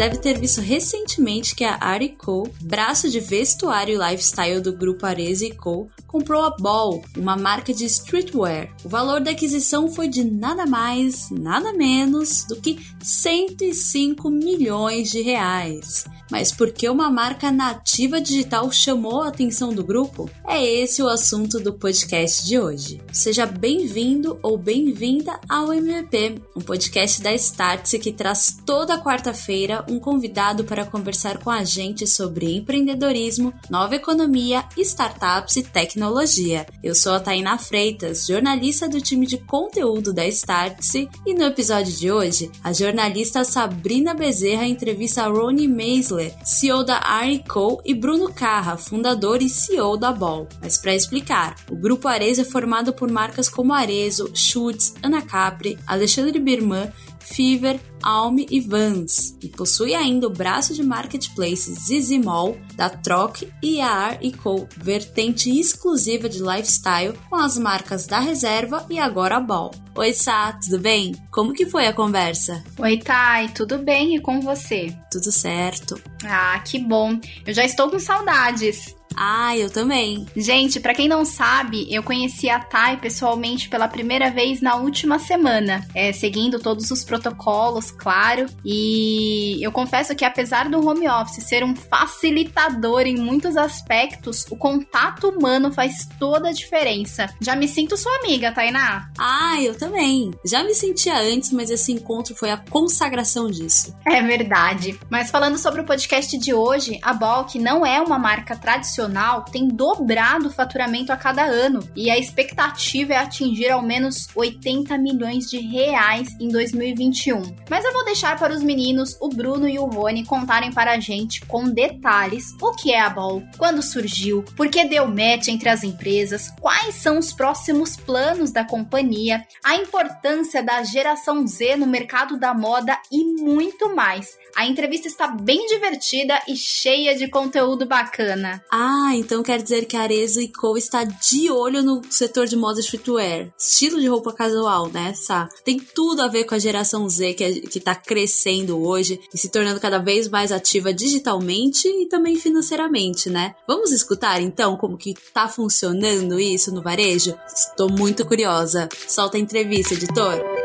deve ter visto recentemente que a Ari braço de vestuário e lifestyle do grupo Arezzo Co, comprou a Ball, uma marca de streetwear. O valor da aquisição foi de nada mais, nada menos do que 105 milhões de reais. Mas por que uma marca nativa digital chamou a atenção do grupo? É esse o assunto do podcast de hoje. Seja bem-vindo ou bem-vinda ao MVP, um podcast da Startse que traz toda quarta-feira um convidado para conversar com a gente sobre empreendedorismo, nova economia, startups e tecnologia. Eu sou a Tainá Freitas, jornalista do time de conteúdo da Startse, e no episódio de hoje, a jornalista Sabrina Bezerra entrevista Ronnie Meisler CEO da Co, e Bruno Carra, fundador e CEO da Ball. Mas para explicar, o grupo Arezzo é formado por marcas como Arezzo, Schutz, Ana Capri, Alexandre Birman Fever, Alme e Vans, e possui ainda o braço de marketplace Zizimol, da Troc e a Ar Co, vertente exclusiva de lifestyle com as marcas da Reserva e agora a Ball. Oi, Sá, tudo bem? Como que foi a conversa? Oi, Thay, tudo bem e com você? Tudo certo. Ah, que bom. Eu já estou com saudades. Ah, eu também. Gente, para quem não sabe, eu conheci a Thay pessoalmente pela primeira vez na última semana, é, seguindo todos os protocolos, claro. E eu confesso que apesar do home office ser um facilitador em muitos aspectos, o contato humano faz toda a diferença. Já me sinto sua amiga, Tainá. Ah, eu também. Já me sentia antes, mas esse encontro foi a consagração disso. É verdade. Mas falando sobre o podcast de hoje, a que não é uma marca tradicional nacional tem dobrado o faturamento a cada ano e a expectativa é atingir ao menos 80 milhões de reais em 2021. Mas eu vou deixar para os meninos, o Bruno e o Rony, contarem para a gente com detalhes o que é a Ball, quando surgiu, por que deu match entre as empresas, quais são os próximos planos da companhia, a importância da geração Z no mercado da moda e muito mais. A entrevista está bem divertida e cheia de conteúdo bacana. Ah, então quer dizer que a Arezzo Co está de olho no setor de moda streetwear. Estilo de roupa casual, né, Sá? Tem tudo a ver com a geração Z que, é, que tá crescendo hoje e se tornando cada vez mais ativa digitalmente e também financeiramente, né? Vamos escutar então como que tá funcionando isso no varejo? Estou muito curiosa. Solta a entrevista, editor.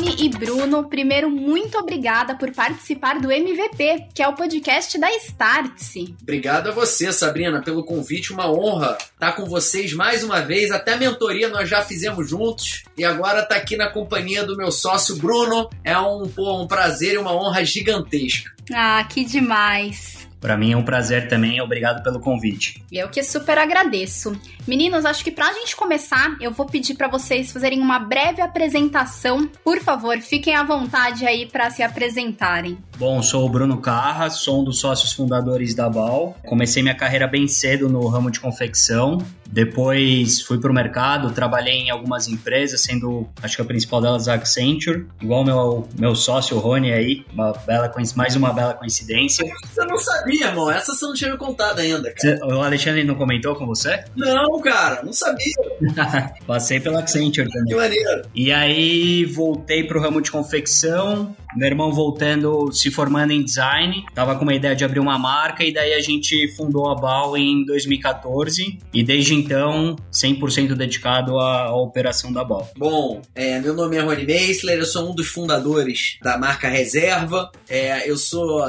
E Bruno, primeiro, muito obrigada por participar do MVP, que é o podcast da Startse. Obrigado a você, Sabrina, pelo convite. Uma honra estar com vocês mais uma vez. Até a mentoria nós já fizemos juntos e agora tá aqui na companhia do meu sócio Bruno. É um, pô, um prazer e uma honra gigantesca. Ah, que demais. Para mim é um prazer também, obrigado pelo convite. Eu que super agradeço. Meninos, acho que pra gente começar, eu vou pedir para vocês fazerem uma breve apresentação. Por favor, fiquem à vontade aí para se apresentarem. Bom, sou o Bruno Carra, sou um dos sócios fundadores da Bal. Comecei minha carreira bem cedo no ramo de confecção. Depois fui para o mercado, trabalhei em algumas empresas, sendo acho que a principal delas a Accenture, igual meu meu sócio Rony aí, uma bela mais uma bela coincidência. Você não sabia, irmão? Essa você não tinha me contado ainda, cara. o Alexandre não comentou com você? Não, cara, não sabia. Passei pela Accenture também. Que maneiro. E aí voltei pro ramo de confecção, meu irmão voltando, se formando em design, tava com uma ideia de abrir uma marca e daí a gente fundou a Bal em 2014 e desde então 100% dedicado à, à, operação da Bal. Bom, é, meu nome é Rony Meissler, eu sou um dos fundadores da marca Reserva. É, eu sou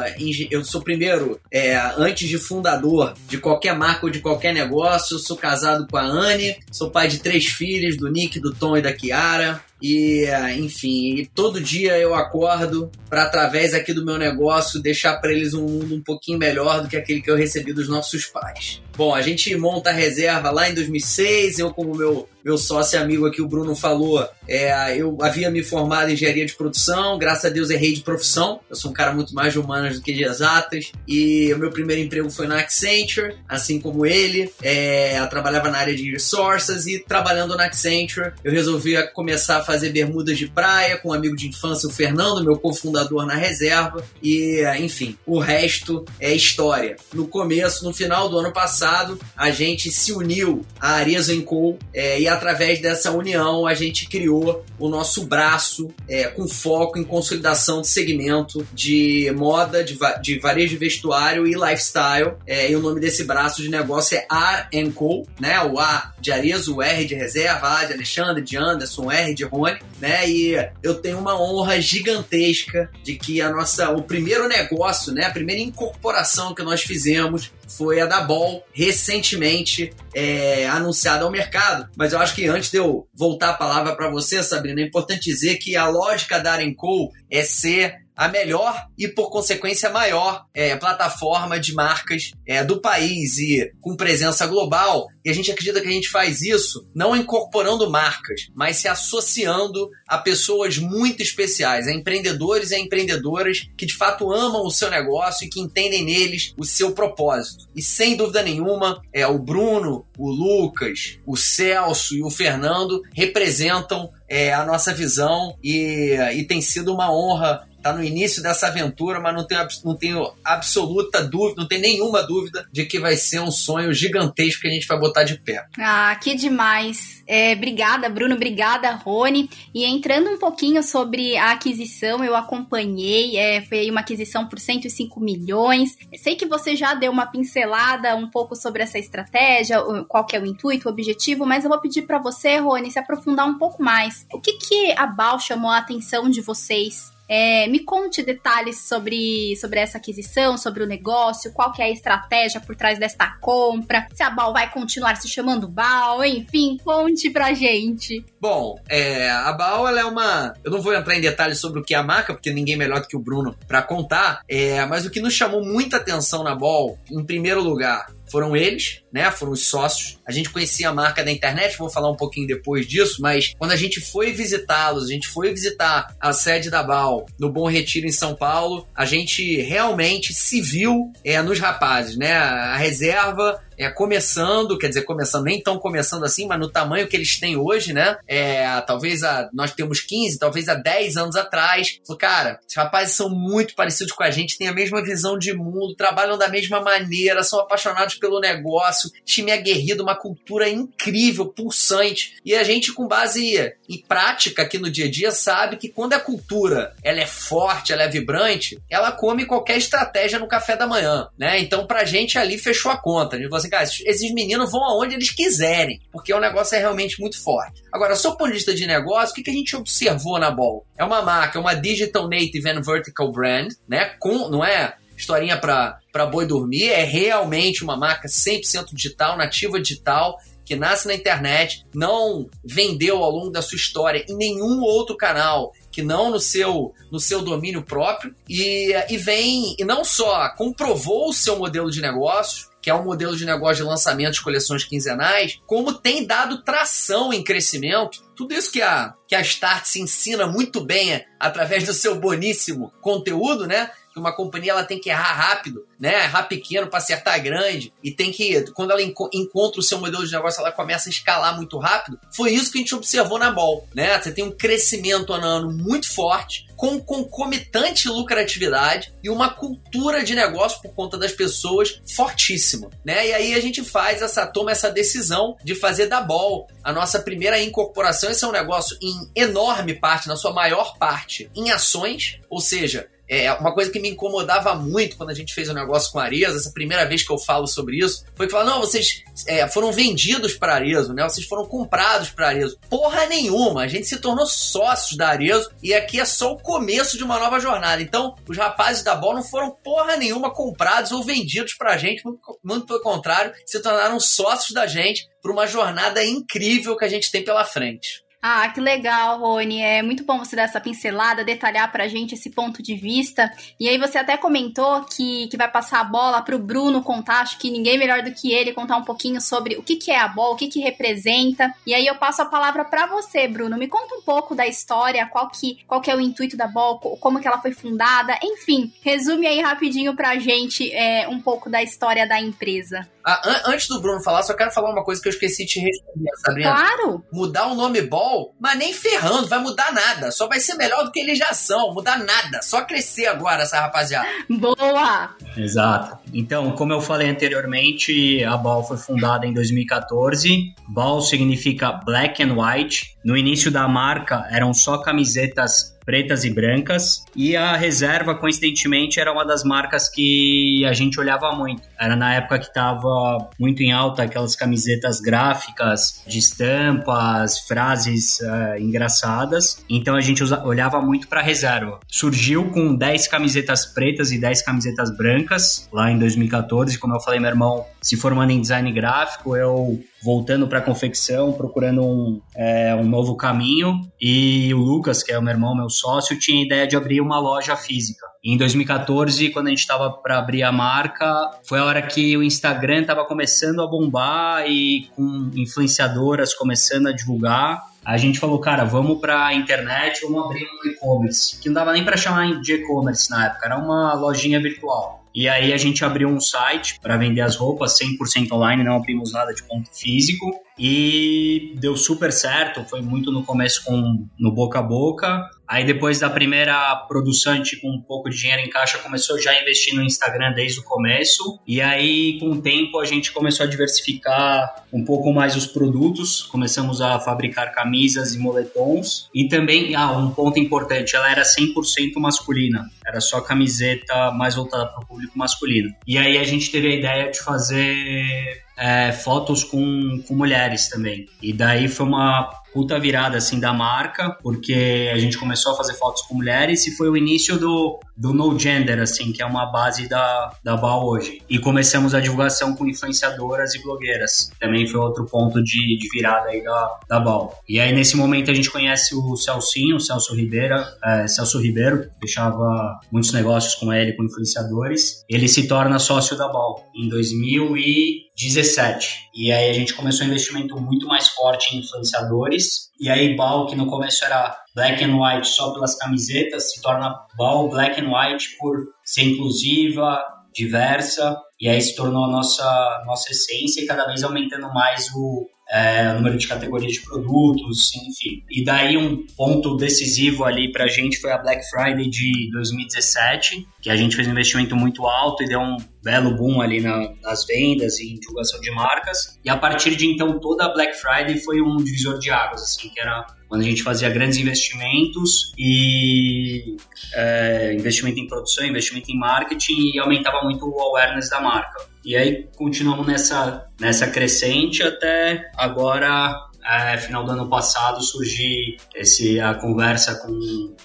eu sou primeiro, é, antes de fundador de qualquer marca ou de qualquer negócio, eu sou casado com a Anne, sou pai de três filhos, do Nick, do Tom e da Kiara. E, enfim, todo dia eu acordo para, através aqui do meu negócio, deixar para eles um mundo um pouquinho melhor do que aquele que eu recebi dos nossos pais. Bom, a gente monta a reserva lá em 2006, eu como meu meu sócio e amigo aqui, o Bruno, falou, é, eu havia me formado em engenharia de produção, graças a Deus errei de profissão. Eu sou um cara muito mais de humanas do que de exatas. E o meu primeiro emprego foi na Accenture, assim como ele. É, eu trabalhava na área de resources e trabalhando na Accenture, eu resolvi começar a fazer bermudas de praia com um amigo de infância, o Fernando, meu cofundador na reserva. E, enfim, o resto é história. No começo, no final do ano passado, a gente se uniu à Arezzo Co. É, e através dessa união a gente criou o nosso braço é, com foco em consolidação de segmento de moda, de, va de varejo de vestuário e lifestyle. É, e o nome desse braço de negócio é R Co, né? O A de Arezo, o R de reserva, A de Alexandre, de Anderson, R de Rony, né? E eu tenho uma honra gigantesca de que a nossa, o primeiro negócio, né? A primeira incorporação que nós fizemos foi a da Ball, recentemente é, anunciada ao mercado. Mas eu acho que antes de eu voltar a palavra para você, Sabrina, é importante dizer que a lógica da Arenco é ser a melhor e, por consequência, maior é, plataforma de marcas é, do país e com presença global. E a gente acredita que a gente faz isso não incorporando marcas, mas se associando a pessoas muito especiais, a empreendedores e a empreendedoras que de fato amam o seu negócio e que entendem neles o seu propósito. E sem dúvida nenhuma, é, o Bruno, o Lucas, o Celso e o Fernando representam é, a nossa visão e, e tem sido uma honra tá no início dessa aventura, mas não tenho, não tenho absoluta dúvida, não tenho nenhuma dúvida de que vai ser um sonho gigantesco que a gente vai botar de pé. Ah, que demais. É, obrigada, Bruno, obrigada, Rony. E entrando um pouquinho sobre a aquisição, eu acompanhei, é, foi uma aquisição por 105 milhões. Sei que você já deu uma pincelada um pouco sobre essa estratégia, qual que é o intuito, o objetivo, mas eu vou pedir para você, Rony, se aprofundar um pouco mais. O que, que a Bal chamou a atenção de vocês é, me conte detalhes sobre, sobre essa aquisição, sobre o negócio, qual que é a estratégia por trás desta compra, se a Bal vai continuar se chamando Bal, enfim, conte pra gente. Bom, é, a Bal ela é uma. Eu não vou entrar em detalhes sobre o que é a marca, porque ninguém melhor do que o Bruno para contar, é, mas o que nos chamou muita atenção na Bal, em primeiro lugar, foram eles, né? Foram os sócios. A gente conhecia a marca da internet, vou falar um pouquinho depois disso, mas quando a gente foi visitá-los, a gente foi visitar a sede da BAL no Bom Retiro em São Paulo, a gente realmente se viu é, nos rapazes, né? A reserva é, começando, quer dizer, começando, nem tão começando assim, mas no tamanho que eles têm hoje, né? É, talvez a, nós temos 15, talvez há 10 anos atrás. Cara, os rapazes são muito parecidos com a gente, têm a mesma visão de mundo, trabalham da mesma maneira, são apaixonados pelo negócio, time aguerrido, uma cultura incrível, pulsante. E a gente, com base em prática aqui no dia a dia, sabe que quando a cultura ela é forte, ela é vibrante, ela come qualquer estratégia no café da manhã, né? Então, pra gente ali fechou a conta. A gente falou assim, cara, esses meninos vão aonde eles quiserem, porque o negócio é realmente muito forte. Agora, sob o ponto de negócio, o que, que a gente observou na Ball? É uma marca, é uma digital native and vertical brand, né? Com, não é historinha para boi dormir, é realmente uma marca 100% digital, nativa digital, que nasce na internet, não vendeu ao longo da sua história em nenhum outro canal que não no seu no seu domínio próprio e, e vem e não só comprovou o seu modelo de negócio que é um modelo de negócio de lançamento de coleções quinzenais, como tem dado tração em crescimento. Tudo isso que a, que a Start se ensina muito bem através do seu boníssimo conteúdo, né? Que uma companhia ela tem que errar rápido, né? Errar pequeno para acertar grande e tem que quando ela enco encontra o seu modelo de negócio, ela começa a escalar muito rápido. Foi isso que a gente observou na Ball, né? Você tem um crescimento ano a ano muito forte, com concomitante lucratividade e uma cultura de negócio por conta das pessoas fortíssima, né? E aí a gente faz essa toma essa decisão de fazer da Ball a nossa primeira incorporação. Esse é um negócio em enorme parte, na sua maior parte, em ações, ou seja, é, uma coisa que me incomodava muito quando a gente fez o um negócio com a Arezzo, essa primeira vez que eu falo sobre isso, foi que falaram, não, vocês é, foram vendidos para Arezzo, né? Vocês foram comprados para Arezzo. Porra nenhuma, a gente se tornou sócios da Arezzo e aqui é só o começo de uma nova jornada. Então, os rapazes da Ball não foram porra nenhuma comprados ou vendidos para a gente, muito, muito pelo contrário, se tornaram sócios da gente para uma jornada incrível que a gente tem pela frente. Ah, que legal, Rony. É muito bom você dar essa pincelada, detalhar pra gente esse ponto de vista. E aí você até comentou que, que vai passar a bola pro Bruno contar, acho que ninguém melhor do que ele contar um pouquinho sobre o que, que é a bola, o que, que representa. E aí eu passo a palavra para você, Bruno. Me conta um pouco da história, qual que, qual que é o intuito da BOL, como que ela foi fundada, enfim, resume aí rapidinho pra gente é, um pouco da história da empresa. Ah, an antes do Bruno falar, só quero falar uma coisa que eu esqueci de te responder, Sabrina. Claro! Mudar o nome Ball, mas nem ferrando, vai mudar nada. Só vai ser melhor do que eles já são, mudar nada. Só crescer agora, essa rapaziada. Boa! Exato. Então, como eu falei anteriormente, a Ball foi fundada em 2014. Ball significa Black and White. No início da marca eram só camisetas pretas e brancas. E a reserva, coincidentemente, era uma das marcas que a gente olhava muito. Era na época que estava muito em alta aquelas camisetas gráficas de estampas, frases uh, engraçadas. Então a gente olhava muito para reserva. Surgiu com 10 camisetas pretas e 10 camisetas brancas lá em 2014. Como eu falei, meu irmão se formando em design gráfico, eu voltando para confecção, procurando um, é, um novo caminho. E o Lucas, que é o meu irmão, meu sócio, tinha a ideia de abrir uma loja física. Em 2014, quando a gente estava para abrir a marca, foi a hora que o Instagram estava começando a bombar e com influenciadoras começando a divulgar. A gente falou, cara, vamos para a internet, vamos abrir um e-commerce, que não dava nem para chamar de e-commerce na época, era uma lojinha virtual. E aí a gente abriu um site para vender as roupas 100% online, não abrimos nada de ponto físico e deu super certo, foi muito no começo com no boca a boca. Aí depois da primeira produção, com um pouco de dinheiro em caixa começou já a investir no Instagram desde o começo. E aí com o tempo a gente começou a diversificar um pouco mais os produtos, começamos a fabricar camisas e moletons. E também, ah, um ponto importante, ela era 100% masculina, era só camiseta mais voltada para o público masculino. E aí a gente teve a ideia de fazer é, fotos com, com mulheres também. E daí foi uma puta virada assim da marca, porque a gente começou a fazer fotos com mulheres e foi o início do, do No Gender, assim, que é uma base da, da BAL hoje. E começamos a divulgação com influenciadoras e blogueiras. Também foi outro ponto de, de virada aí da, da BAL. E aí nesse momento a gente conhece o Celcinho, o Celso Ribeiro, é, Celso Ribeiro, deixava muitos negócios com ele, com influenciadores. Ele se torna sócio da BAL em 2017. E aí a gente começou um investimento muito mais forte em influenciadores e aí Ball, que no começo era black and white só pelas camisetas, se torna Ball black and white por ser inclusiva, diversa, e aí se tornou a nossa, nossa essência e cada vez aumentando mais o, é, número de categorias de produtos, enfim. E daí um ponto decisivo ali para a gente foi a Black Friday de 2017, que a gente fez um investimento muito alto e deu um belo boom ali na, nas vendas e em divulgação de marcas. E a partir de então toda a Black Friday foi um divisor de águas, assim, que era quando a gente fazia grandes investimentos e é, investimento em produção, investimento em marketing e aumentava muito o awareness da marca. E aí continuamos nessa, nessa crescente até agora é, final do ano passado surgir esse, a conversa com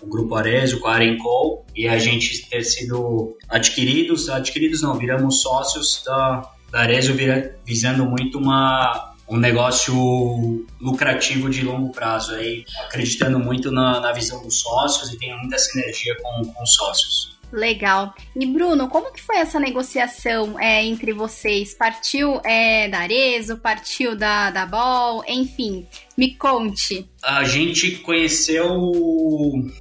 o Grupo Arezo, com a Arenco, e a gente ter sido adquiridos, adquiridos não, viramos sócios da, da Arezo visando muito uma um negócio lucrativo de longo prazo, aí, acreditando muito na, na visão dos sócios e tem muita sinergia com, com os sócios. Legal. E Bruno, como que foi essa negociação é, entre vocês? Partiu é, da Arezo, partiu da, da Ball, enfim, me conte. A gente conheceu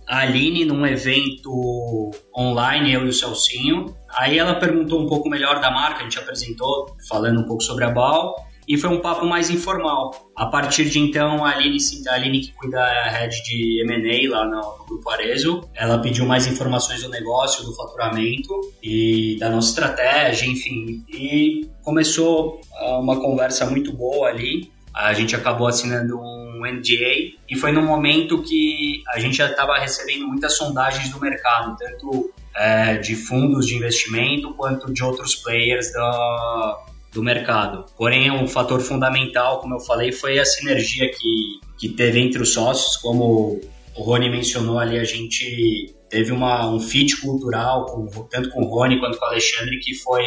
a Aline num evento online, eu e o Celcinho. Aí ela perguntou um pouco melhor da marca, a gente apresentou, falando um pouco sobre a Ball e foi um papo mais informal. A partir de então, a Aline, a Aline que cuida a head de M&A lá no, no, Grupo Arezo, ela pediu mais informações do negócio, do faturamento e da nossa estratégia, enfim. E começou ah, uma conversa muito boa ali. A gente acabou assinando um NDA e foi num momento que a gente já estava recebendo muitas sondagens do mercado, tanto é, de fundos de investimento quanto de outros players da, do mercado. Porém, um fator fundamental, como eu falei, foi a sinergia que, que teve entre os sócios, como o Rony mencionou ali, a gente teve uma, um fit cultural, com, tanto com o Rony quanto com o Alexandre, que foi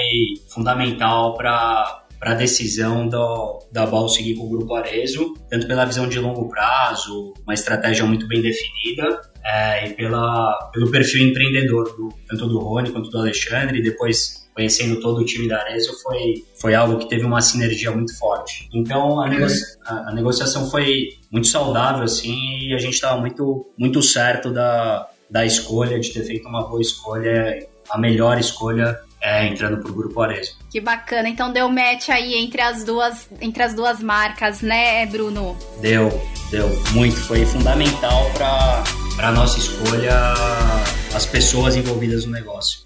fundamental para para a decisão do, da Bal seguir com o Grupo Arezo, tanto pela visão de longo prazo, uma estratégia muito bem definida, é, e pela, pelo perfil empreendedor, do, tanto do Rony quanto do Alexandre, e depois conhecendo todo o time da Arezzo, foi, foi algo que teve uma sinergia muito forte. Então, a, negocia a, a negociação foi muito saudável, assim, e a gente estava muito, muito certo da, da escolha, de ter feito uma boa escolha, a melhor escolha é, entrando pro grupo Arezzo. Que bacana. Então deu match aí entre as duas, entre as duas marcas, né, Bruno? Deu, deu muito. Foi fundamental para a nossa escolha as pessoas envolvidas no negócio.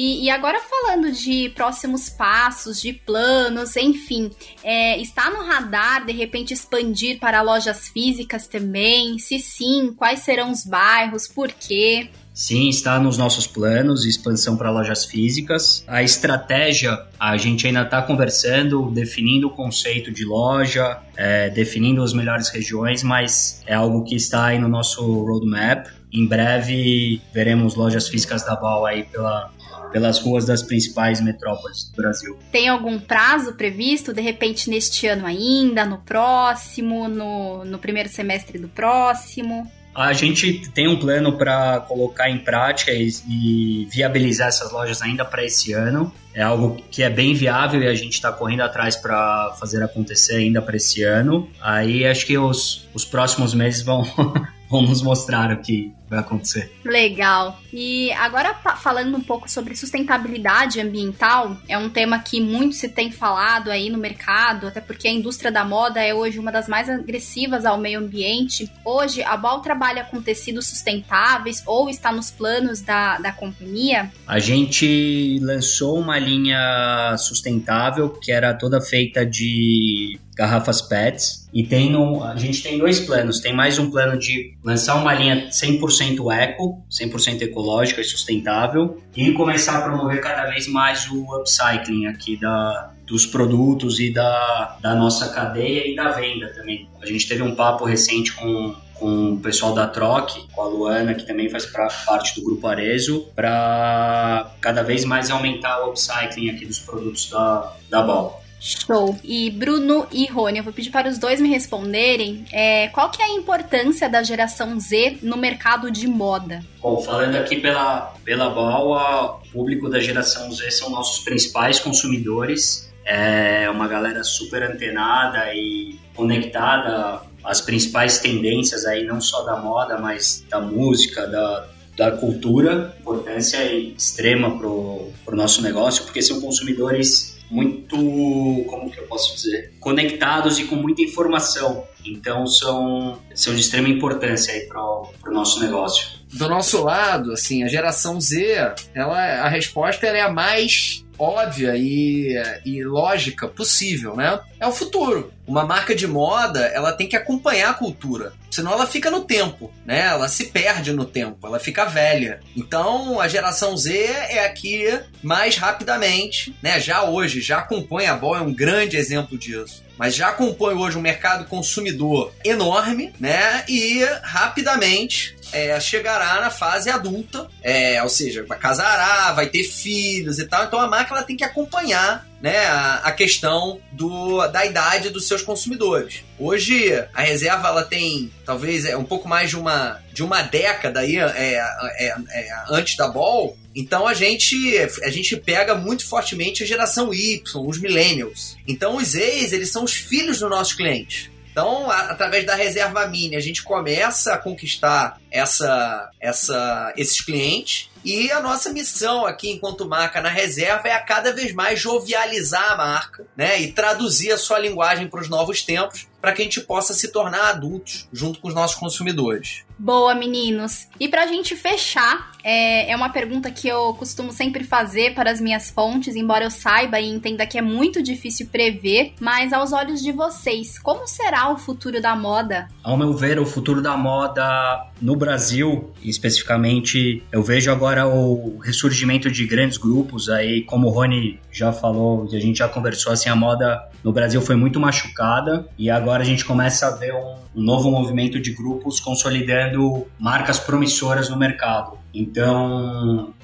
E, e, agora falando de próximos passos, de planos, enfim, é, está no radar de repente expandir para lojas físicas também? Se sim, quais serão os bairros, por quê? Sim, está nos nossos planos expansão para lojas físicas. A estratégia, a gente ainda está conversando, definindo o conceito de loja, é, definindo as melhores regiões, mas é algo que está aí no nosso roadmap. Em breve veremos lojas físicas da Bal aí pela, pelas ruas das principais metrópoles do Brasil. Tem algum prazo previsto, de repente neste ano ainda, no próximo, no, no primeiro semestre do próximo? A gente tem um plano para colocar em prática e, e, viabilizar essas lojas ainda para esse ano. É algo que é bem viável e a gente está correndo atrás para fazer acontecer ainda para esse ano. Aí acho que os, os próximos meses vão, vão nos mostrar o que vai acontecer. Legal. E agora falando um pouco sobre sustentabilidade ambiental, é um tema que muito se tem falado aí no mercado, até porque a indústria da moda é hoje uma das mais agressivas ao meio ambiente. Hoje, a Bal trabalha com tecidos sustentáveis ou está nos planos da, da companhia? A gente lançou uma linha sustentável que era toda feita de garrafas PETs. E tem no, a gente tem dois planos. Tem mais um plano de lançar uma linha 100% eco, 100% ecológica e sustentável, e começar a promover cada vez mais o upcycling aqui da, dos produtos e da, da nossa cadeia e da venda também. A gente teve um papo recente com, com o pessoal da Troc, com a Luana, que também faz pra, parte do grupo Arezo, para cada vez mais aumentar o upcycling aqui dos produtos da, da Bal. Show. E Bruno e Rony, eu vou pedir para os dois me responderem é, qual que é a importância da geração Z no mercado de moda? Bom, falando aqui pela, pela BAL, o público da geração Z são nossos principais consumidores. É uma galera super antenada e conectada às principais tendências aí, não só da moda, mas da música, da, da cultura. Importância extrema para o nosso negócio, porque são consumidores muito, como que eu posso dizer, conectados e com muita informação. Então são, são de extrema importância aí para o nosso negócio. Do nosso lado, assim, a geração Z, ela, a resposta ela é a mais óbvia e, e lógica possível, né? É o futuro. Uma marca de moda, ela tem que acompanhar a cultura, senão ela fica no tempo, né? Ela se perde no tempo, ela fica velha. Então, a geração Z é aqui mais rapidamente, né? Já hoje, já acompanha a bola, é um grande exemplo disso mas já compõe hoje um mercado consumidor enorme, né? E rapidamente é, chegará na fase adulta, é, ou seja, vai casará, vai ter filhos e tal. Então a marca ela tem que acompanhar né, a, a, questão do, da idade dos seus consumidores. Hoje a reserva ela tem talvez é um pouco mais de uma, de uma década aí, é, é, é, antes da Ball. Então a gente a gente pega muito fortemente a geração Y, os millennials. Então os ex eles são os filhos dos nossos clientes. Então, a, através da reserva mini, a gente começa a conquistar essa, essa, esses clientes. E a nossa missão aqui, enquanto marca na reserva, é a cada vez mais jovializar a marca, né? E traduzir a sua linguagem para os novos tempos, para que a gente possa se tornar adultos junto com os nossos consumidores. Boa, meninos. E pra gente fechar, é, é uma pergunta que eu costumo sempre fazer para as minhas fontes, embora eu saiba e entenda que é muito difícil prever, mas aos olhos de vocês, como será o futuro da moda? Ao meu ver, o futuro da moda no Brasil, especificamente, eu vejo agora o ressurgimento de grandes grupos aí, como o Rony já falou, a gente já conversou, assim, a moda no Brasil foi muito machucada e agora a gente começa a ver um, um novo movimento de grupos consolidando marcas promissoras no mercado. Então,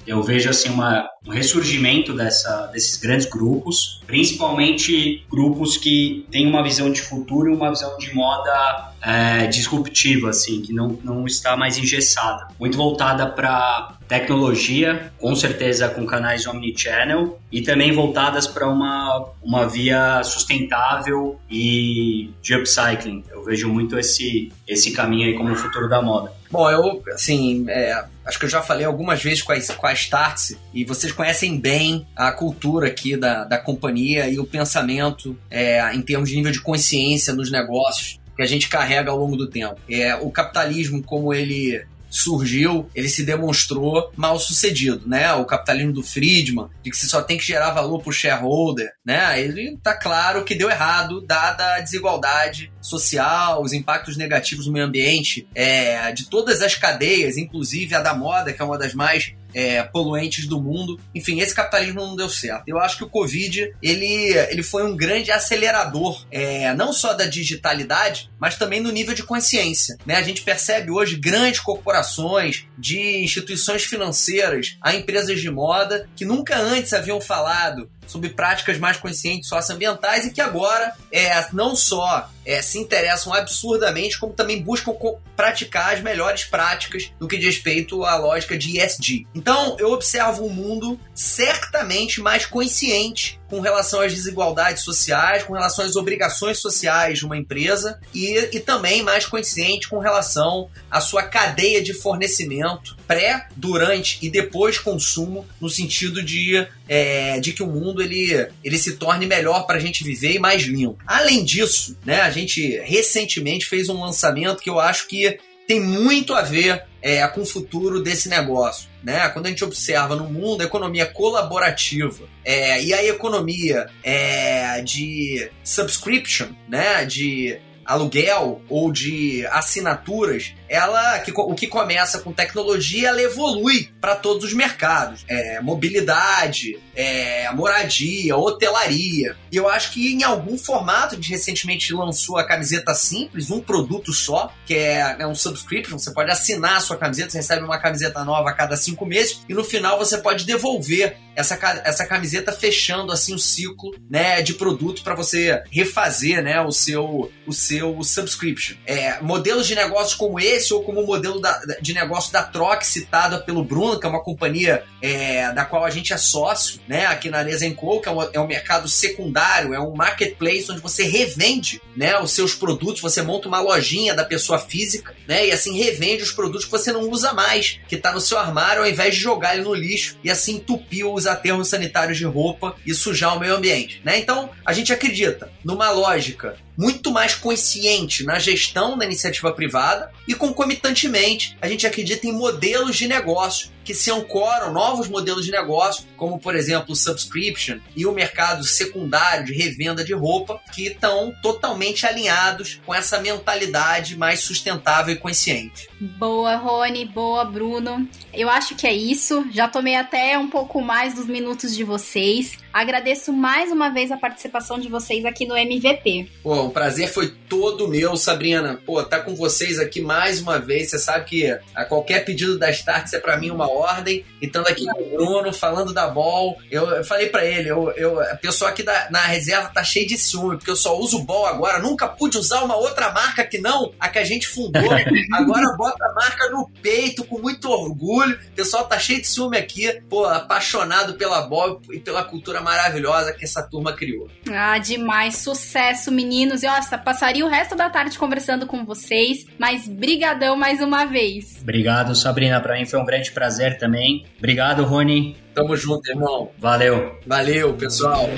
eu vejo assim uma, um ressurgimento dessa, desses grandes grupos, principalmente grupos que têm uma visão de futuro e uma visão de moda é, disruptiva, assim, que não, não está mais engessada. Muito voltada para tecnologia, com certeza com canais omnichannel, e também voltadas para uma, uma via sustentável e de upcycling. Eu vejo muito esse, esse caminho aí como o futuro da moda. Bom, eu, assim, é, acho que eu já falei algumas vezes com a, com a Startse, e vocês conhecem bem a cultura aqui da, da companhia e o pensamento é, em termos de nível de consciência nos negócios que a gente carrega ao longo do tempo. É, o capitalismo, como ele surgiu, ele se demonstrou mal sucedido, né? O capitalismo do Friedman, de que você só tem que gerar valor para o shareholder, né? Ele tá claro que deu errado, dada a desigualdade social, os impactos negativos no meio ambiente, é, de todas as cadeias, inclusive a da moda, que é uma das mais é, poluentes do mundo. Enfim, esse capitalismo não deu certo. Eu acho que o Covid ele, ele foi um grande acelerador, é, não só da digitalidade, mas também no nível de consciência. Né? A gente percebe hoje grandes corporações, de instituições financeiras a empresas de moda que nunca antes haviam falado sobre práticas mais conscientes socioambientais e que agora é, não só é, se interessam absurdamente, como também buscam praticar as melhores práticas no que diz respeito à lógica de ESG. Então, eu observo um mundo certamente mais consciente com relação às desigualdades sociais, com relação às obrigações sociais de uma empresa e, e também mais consciente com relação à sua cadeia de fornecimento pré, durante e depois consumo, no sentido de, é, de que o mundo ele, ele se torne melhor para a gente viver e mais limpo. Além disso, né, a gente recentemente fez um lançamento que eu acho que tem muito a ver é, com o futuro desse negócio. Né? Quando a gente observa no mundo a economia colaborativa é, e a economia é, de subscription, né? de aluguel ou de assinaturas, ela que, o que começa com tecnologia, ela evolui para todos os mercados. É, mobilidade, é, moradia, hotelaria. E eu acho que em algum formato, a gente recentemente lançou a camiseta simples, um produto só, que é, é um subscription. Você pode assinar a sua camiseta, você recebe uma camiseta nova a cada cinco meses, e no final você pode devolver essa, essa camiseta fechando assim o ciclo né, de produto para você refazer né, o seu o seu subscription. É, modelos de negócios como esse ou como o modelo da, de negócio da Troc citada pelo Bruno, que é uma companhia é, da qual a gente é sócio, né, aqui na Nesenco, que é um, é um mercado secundário, é um marketplace onde você revende né, os seus produtos, você monta uma lojinha da pessoa física né, e assim revende os produtos que você não usa mais, que está no seu armário, ao invés de jogar ele no lixo e assim entupir os aterros sanitários de roupa e sujar o meio ambiente. Né? Então, a gente acredita numa lógica muito mais consciente na gestão da iniciativa privada e concomitantemente a gente acredita em modelos de negócio que se ancoram novos modelos de negócio, como por exemplo o subscription e o mercado secundário de revenda de roupa, que estão totalmente alinhados com essa mentalidade mais sustentável e consciente. Boa, Rony, boa, Bruno. Eu acho que é isso. Já tomei até um pouco mais dos minutos de vocês. Agradeço mais uma vez a participação de vocês aqui no MVP. Pô, o prazer foi todo meu, Sabrina. Pô, tá com vocês aqui mais uma vez. Você sabe que a qualquer pedido das tardes é para mim uma ordem. E estando aqui com o Bruno, falando da Ball, eu, eu falei para ele, eu, eu, a pessoa aqui da, na reserva tá cheia de ciúme, porque eu só uso Ball agora. Nunca pude usar uma outra marca que não a que a gente fundou. Agora bota a marca no peito com muito orgulho. O pessoal tá cheio de ciúme aqui, pô, apaixonado pela Ball e pela cultura maravilhosa que essa turma criou. Ah, demais. Sucesso, meninos. E nossa, passaria o resto da tarde conversando com vocês, mas brigadão mais uma vez. Obrigado, Sabrina. Para mim foi um grande prazer também. Obrigado, Rony. Tamo junto, irmão. Valeu. Valeu, pessoal.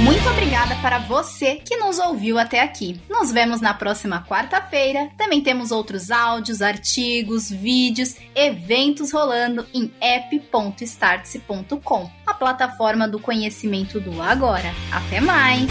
Muito obrigada para você que nos ouviu até aqui. Nos vemos na próxima quarta-feira. Também temos outros áudios, artigos, vídeos, eventos rolando em app.startse.com, a plataforma do conhecimento do agora. Até mais!